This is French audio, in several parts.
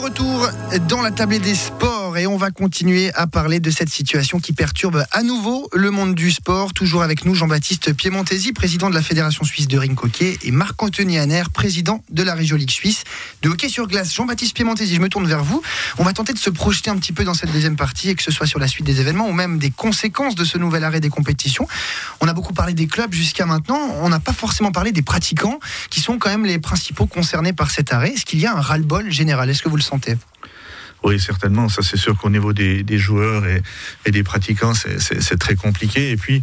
retour dans la table des sports et on va continuer à parler de cette situation qui perturbe à nouveau le monde du sport. Toujours avec nous Jean-Baptiste Piemontesi, président de la Fédération suisse de ring hockey et Marc-Anthony Hanner, président de la Région Ligue suisse de hockey sur glace. Jean-Baptiste Piemontesi, je me tourne vers vous. On va tenter de se projeter un petit peu dans cette deuxième partie et que ce soit sur la suite des événements ou même des conséquences de ce nouvel arrêt des compétitions. On a beaucoup parlé des clubs jusqu'à maintenant. On n'a pas forcément parlé des pratiquants qui sont quand même les principaux concernés par cet arrêt. Est-ce qu'il y a un ras-le-bol général? Est-ce que vous le sentez? Oui, certainement. Ça, c'est sûr qu'au niveau des, joueurs et, des pratiquants, c'est très compliqué. Et puis,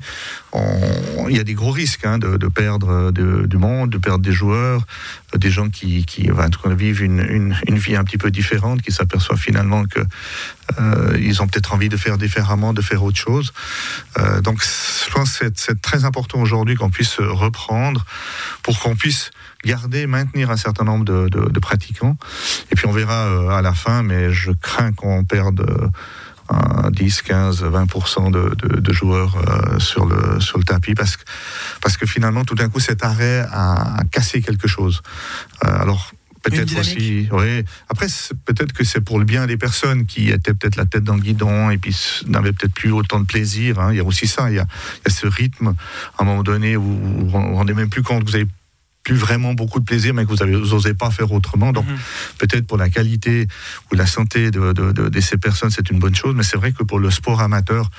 il y a des gros risques hein, de, perdre du monde, de perdre des joueurs, des gens qui, qui vivent une, vie un petit peu différente, qui s'aperçoivent finalement que euh, ils ont peut-être envie de faire différemment, de faire autre chose. Euh, donc, je pense que c'est très important aujourd'hui qu'on puisse reprendre pour qu'on puisse garder, maintenir un certain nombre de, pratiquants. Et puis on verra à la fin, mais je crains qu'on perde 10, 15, 20% de, joueurs euh, sur, le, sur le tapis parce que, parce que finalement, tout d'un coup, cet arrêt a, cassé quelque chose. Euh, alors, peut-être aussi. Oui. Après, peut-être que c'est pour le bien des personnes qui étaient peut-être la tête dans le guidon et puis n'avaient peut-être plus autant de plaisir. Hein. Il y a aussi ça. Il y a, il y a, ce rythme à un moment donné où vous vous rendez même plus compte que vous avez plus vraiment beaucoup de plaisir, mais que vous n'osez pas faire autrement. Donc, mhm. peut-être pour la qualité ou la santé de, de, ces personnes, c'est une bonne chose, mais c'est vrai que pour le sport amateur,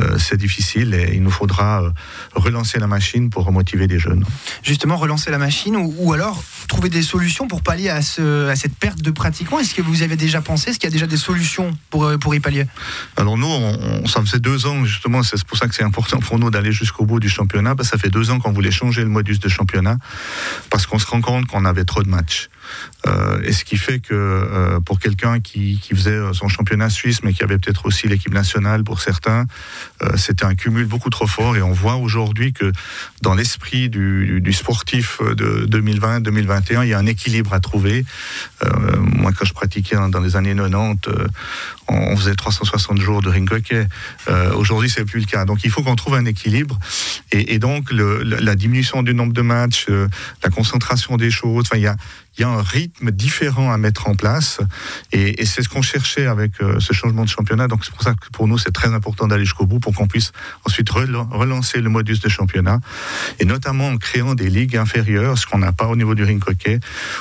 euh, c'est difficile et il nous faudra euh, relancer la machine pour remotiver les jeunes. Justement, relancer la machine ou, alors trouver des solutions pour pallier à, ce, à cette perte de pratiquants. Est-ce que vous avez déjà pensé Est-ce qu'il y a déjà des solutions pour, euh, pour y pallier? Alors, nous, on, ça fait deux ans, justement, c'est pour ça que c'est important pour nous d'aller jusqu'au bout du championnat, parce que ça fait deux ans qu'on voulait changer le modus de championnat parce qu'on se rend compte qu'on avait trop de matchs. Euh, et ce qui fait que euh, pour quelqu'un qui, faisait son championnat suisse, mais qui avait peut-être aussi l'équipe nationale pour certains, euh, c'était un cumul beaucoup trop fort. Et on voit aujourd'hui que dans l'esprit du, sportif de 2020-2021, il y a un équilibre à trouver. moi, quand je pratiquais dans les années 90, on faisait 360 jours de ring hockey. aujourd'hui, c'est plus le cas. Donc, il faut qu'on trouve un équilibre. Et, donc, la diminution du nombre de matchs, la concentration des choses, enfin, il y a il y a un rythme différent à mettre en place. Et, c'est ce qu'on cherchait avec euh, ce changement de championnat. Donc c'est pour ça que pour nous, c'est très important d'aller jusqu'au bout pour qu'on puisse ensuite relancer le modus de championnat. Et notamment en créant des ligues inférieures, ce qu'on n'a pas au niveau du ring hockey,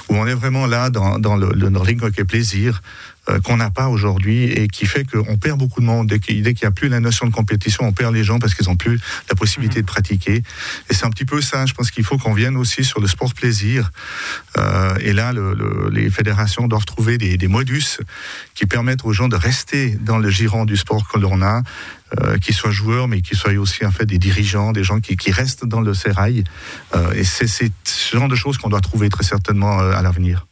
où on est vraiment là dans, le, le ring hockey plaisir, euh, qu'on n'a pas aujourd'hui et qui fait qu'on perd beaucoup de monde. Dès qu'il n'y a plus la notion de compétition, on perd les gens parce qu'ils n'ont plus la possibilité de pratiquer. Et c'est un petit peu ça, je pense qu'il faut qu'on vienne aussi sur le sport plaisir. Euh, et là, le, les fédérations doivent trouver des, des, modus qui permettent aux gens de rester dans le giron du sport que l'on a, euh, qu'ils soient joueurs, mais qu'ils soient aussi en fait des dirigeants, des gens qui, qui restent dans le sérail. Euh, et c'est ce genre de choses qu'on doit trouver très certainement euh, à l'avenir.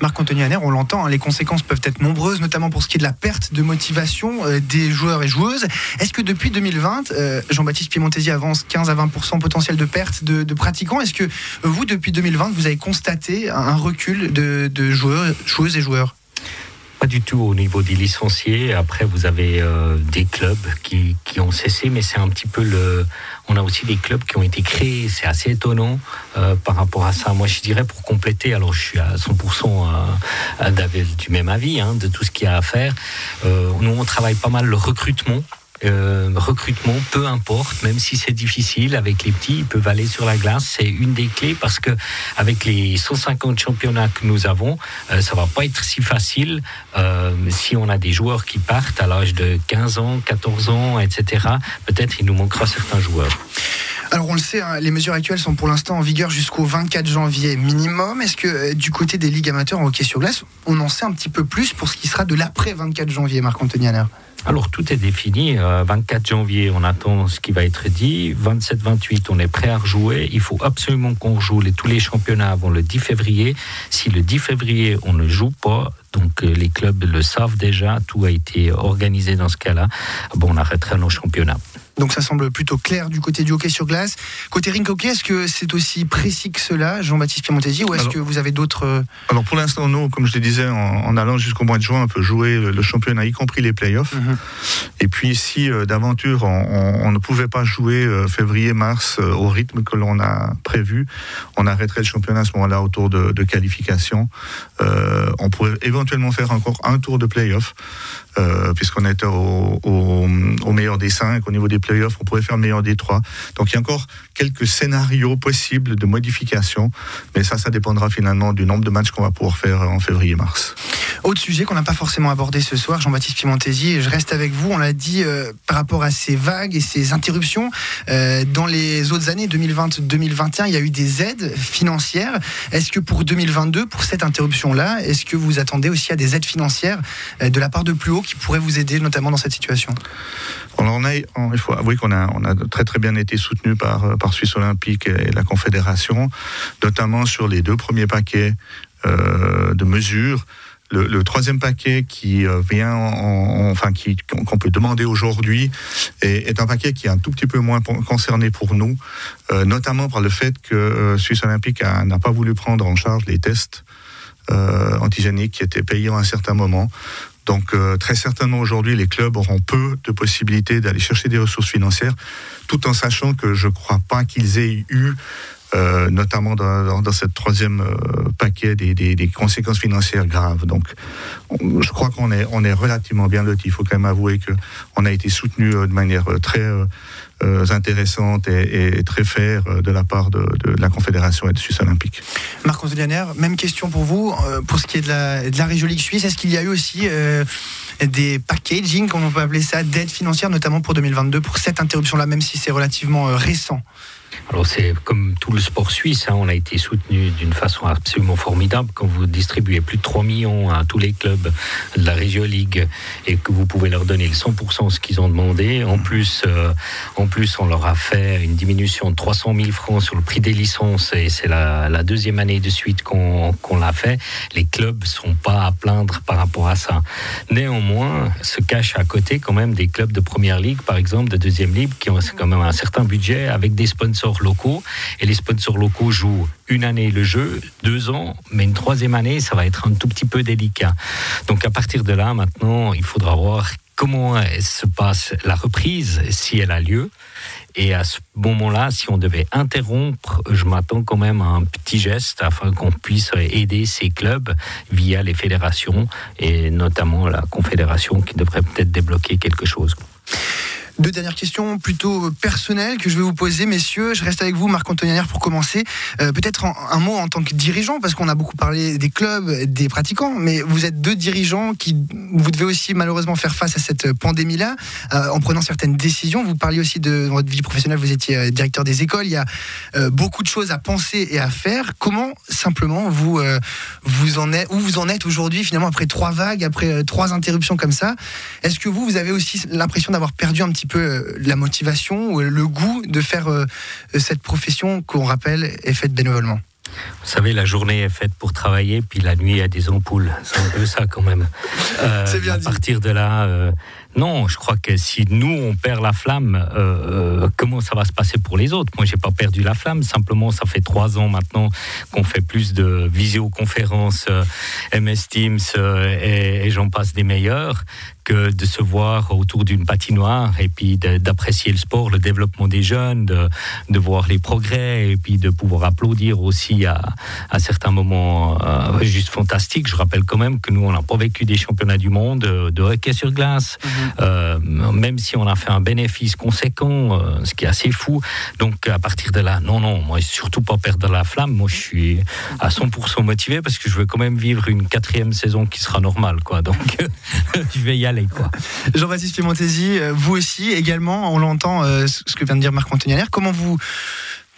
Marc-Anthony Hanner, on l'entend, hein, les conséquences peuvent être nombreuses, notamment pour ce qui est de la perte de motivation euh, des joueurs et joueuses. Est-ce que depuis 2020, euh, Jean-Baptiste Piemontesi avance 15 à 20% potentiel de perte de, pratiquants? Est-ce que vous, depuis 2020, vous avez constaté un recul de, de joueurs, joueuses et joueurs? Pas du tout au niveau des licenciés. Après, vous avez euh, des clubs qui, qui, ont cessé, mais c'est un petit peu le. On a aussi des clubs qui ont été créés. C'est assez étonnant euh, par rapport à ça. Moi, je dirais pour compléter, alors je suis à 100% euh, du même avis hein, de tout ce qu'il y a à faire. nous, on travaille pas mal le recrutement euh, recrutement, peu importe, même si c'est difficile, avec les petits, ils peuvent aller sur la glace. C'est une des clés parce que avec les 150 championnats que nous avons, euh, ça va pas être si facile euh, si on a des joueurs qui partent à l'âge de 15 ans, 14 ans, etc. Peut-être il nous manquera certains joueurs. Alors on le sait, hein, les mesures actuelles sont pour l'instant en vigueur jusqu'au 24 janvier minimum. Est-ce que du côté des ligues amateurs en hockey sur glace, on en sait un petit peu plus pour ce qui sera de l'après 24 janvier, Marc-Anthony alors tout est défini. 24 euh, janvier, on attend ce qui va être dit. 27-28, on est prêt à rejouer. Il faut absolument qu'on joue tous les championnats avant le 10 février. Si le 10 février, on ne joue pas, donc euh, les clubs le savent déjà, tout a été organisé dans ce cas-là, bon, on arrêtera nos championnats. Donc ça semble plutôt clair du côté du hockey sur glace. Côté rink hockey, est-ce que c'est aussi précis que cela, Jean-Baptiste Piemontesi, ou est-ce que vous avez d'autres... Euh, alors pour l'instant, nous, comme je le disais, en, allant jusqu'au mois de juin, on peut jouer le, championnat, y compris les playoffs. Mhm. Et puis si euh, d'aventure, on, ne pouvait pas jouer euh, février-mars au rythme que l'on a prévu, on arrêterait le championnat à ce moment-là au tour de, qualification. on pourrait éventuellement faire encore un tour de playoff. puisqu'on était au, au, meilleur des cinq au niveau des playoffs, on pourrait faire le meilleur des trois. Donc il y a encore quelques scénarios possibles de modification, mais ça, ça dépendra finalement du nombre de matchs qu'on va pouvoir faire en février-mars. Autre sujet qu'on n'a pas forcément abordé ce soir, Jean-Baptiste Pimentesi, je reste avec vous, on l'a dit euh, par rapport à ces vagues et ces interruptions. Euh, dans les autres années, 2020-2021, il y a eu des aides financières. Est-ce que pour 2022, pour cette interruption-là, est-ce que vous attendez aussi à des aides financières euh, de la part de plus haut qui pourraient vous aider notamment dans cette situation? On a, il faut avouer qu'on a, on a très bien été soutenu par, par Suisse Olympique et la Confédération, notamment sur les deux premiers paquets de mesures le, troisième paquet qui euh, vient, enfin qu'on peut demander aujourd'hui, est, un paquet qui est un tout petit peu moins concerné pour nous, euh, notamment par le fait que euh, Suisse Olympique n'a pas voulu prendre en charge les tests antigéniques qui étaient payés à un certain moment. Donc très certainement aujourd'hui, les clubs auront peu de possibilités d'aller chercher des ressources financières, tout en sachant que je ne crois pas qu'ils aient eu euh, notamment dans, dans, cette troisième euh, paquet des, conséquences financières graves. Donc, je crois qu'on est, on relativement bien lotis. Il faut quand même avouer qu'on a été soutenu euh, de manière très intéressante et, très faire de la part de, la Confédération et de Suisse Olympique. Marc Anzelianer, même question pour vous. pour ce qui est de la, de la région Ligue Suisse, est-ce qu'il y a eu aussi des packaging, comme on peut appeler ça, d'aide financière, notamment pour 2022, pour cette interruption-là, même si c'est relativement récent? Alors c'est comme tout le sport suisse, hein, on a été soutenu d'une façon absolument formidable quand vous distribuez plus de 3 millions à tous les clubs de la Région Ligue et que vous pouvez leur donner le 100% ce qu'ils ont demandé. En plus, euh, en plus, on leur a fait une diminution de 300 000 francs sur le prix des licences et c'est la, deuxième année de suite qu'on l'a fait. Les clubs sont pas à plaindre par rapport à ça. Néanmoins, se cachent à côté quand même des clubs de première ligue, par exemple, de deuxième ligue, qui ont quand même un certain budget avec des sponsors locaux. Et les sponsors locaux jouent une année le jeu, deux ans, mais une troisième année, ça va être un tout petit peu délicat. Donc à partir de là, maintenant, il faudra voir comment se passe la reprise, si elle a lieu. Et à ce moment-là, si on devait interrompre, je m'attends quand même à un petit geste afin qu'on puisse aider ces clubs via les fédérations et notamment la confédération qui devrait peut-être débloquer quelque chose. Deux dernières questions plutôt personnelles que je vais vous poser, messieurs. Je reste avec vous, Marc Antonianière, pour commencer. Euh, peut-être un, mot en tant que dirigeant, parce qu'on a beaucoup parlé des clubs, des pratiquants, mais vous êtes deux dirigeants qui, vous devez aussi malheureusement faire face à cette pandémie-là, euh, en prenant certaines décisions. Vous parliez aussi de votre vie professionnelle, vous étiez euh, directeur des écoles. Il y a beaucoup de choses à penser et à faire. Comment simplement vous vous en êtes, où vous en êtes aujourd'hui, finalement, après trois vagues, après trois interruptions comme ça? Est-ce que vous, vous avez aussi l'impression d'avoir perdu un petit peu euh, la motivation ou le goût de faire euh, cette profession qu'on rappelle est faite bénévolement vous savez, la journée est faite pour travailler, puis la nuit, il y a des ampoules. C'est un peu ça quand même. Euh, C'est bien à partir de là, non, je crois que si nous, on perd la flamme, comment ça va se passer pour les autres? Moi, j'ai pas perdu la flamme. Simplement, ça fait trois ans maintenant qu'on fait plus de visioconférences, MS Teams et, et j'en passe des meilleurs de se voir autour d'une patinoire et puis d'apprécier le sport, le développement des jeunes, de, de, voir les progrès et puis de pouvoir applaudir aussi à, à certains moments euh, juste fantastiques. Je rappelle quand même que nous, on n'a pas vécu des championnats du monde de hockey sur glace, mhm. euh, même si on a fait un bénéfice conséquent, euh, ce qui est assez fou. Donc à partir de là, non, non, moi surtout pas perdre la flamme. Moi, je suis à 100% motivé parce que je veux quand même vivre une quatrième saison qui sera normale, quoi. Donc je vais y aller. Jean-Baptiste Piemontesi, euh, vous aussi également, on l'entend, euh, ce que vient de dire Marc Antonianaire. Comment vous,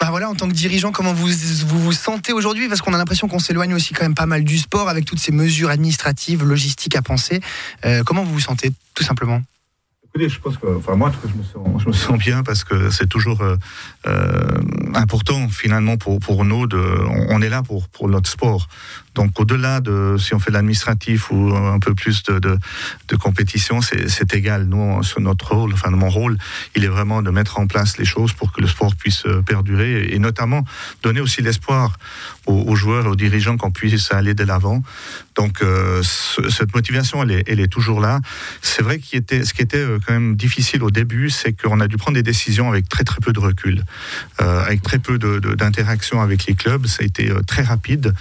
bah voilà, en tant que dirigeant, comment vous vous, sentez aujourd'hui? Parce qu'on a l'impression qu'on s'éloigne aussi quand même pas mal du sport avec toutes ces mesures administratives, logistiques à penser. Euh, comment vous vous sentez, tout simplement? Je pense que, enfin moi, je me sens, bien parce que c'est toujours euh, euh, important finalement pour, nous. On, est là pour, notre sport. Donc au-delà de si on fait l'administratif ou un peu plus de, compétition, c'est égal. Nous, sur notre rôle, enfin mon rôle, il est vraiment de mettre en place les choses pour que le sport puisse euh, perdurer et, notamment donner aussi l'espoir aux, joueurs et aux dirigeants qu'on puisse aller de l'avant. Donc euh, cette motivation, elle est, toujours là. C'est vrai qu'il était, ce qui était euh, quand même difficile au début, c'est qu'on a dû prendre des décisions avec très très peu de recul, euh, avec très peu d'interaction avec les clubs. Ça a été très rapide.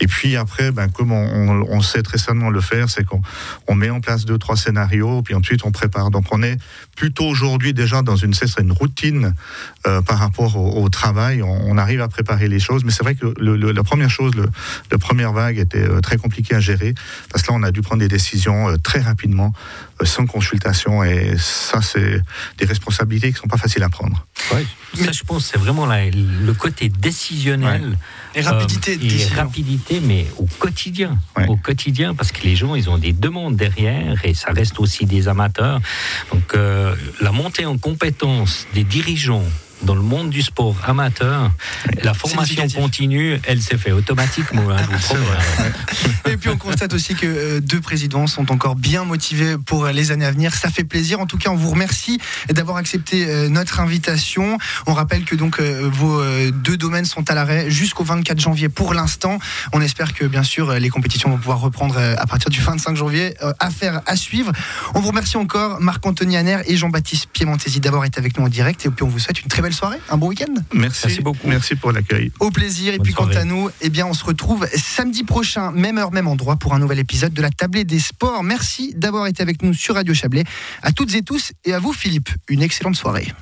Et puis après, ben, comme on, sait très certainement le faire, c'est qu'on on met en place deux trois scénarios, puis ensuite on prépare. Donc on est plutôt aujourd'hui déjà dans une routine par rapport au, travail. On, arrive à préparer les choses, mais c'est vrai que la première chose, la première vague était très compliquée à gérer parce que là on a dû prendre des décisions euh, très rapidement, sans consultation, et ça c'est des responsabilités qui sont pas faciles à prendre. Ouais, ça je pense c'est vraiment le côté décisionnel. Et rapidité, et rapidité, mais au quotidien, au quotidien, parce que les gens ils ont des demandes derrière et ça reste aussi des amateurs. Donc la montée en compétence des dirigeants dans le monde du sport amateur, la formation continue, elle s'est fait automatiquement. Hein, Et puis on constate aussi que euh, deux présidents sont encore bien motivés pour les années à venir. Ça fait plaisir. En tout cas, on vous remercie d'avoir accepté euh, notre invitation. On rappelle que donc euh, vos deux domaines sont à l'arrêt jusqu'au 24 janvier pour l'instant. On espère que bien sûr les compétitions vont pouvoir reprendre à partir du 25 janvier. Affaire à suivre. On vous remercie encore Marc-Anthony Aner et Jean-Baptiste Piemontesi d'avoir été avec nous en direct. Et puis on vous souhaite une très belle soirée, un bon week-end. Merci. beaucoup. Merci pour l'accueil. Au plaisir. et puis quant à nous, eh bien, on se retrouve samedi prochain, même heure, même endroit, pour un nouvel épisode de la Tablée des Sports. Merci d'avoir été avec nous sur Radio Chablais. À toutes et tous et à vous, Philippe. Une excellente soirée.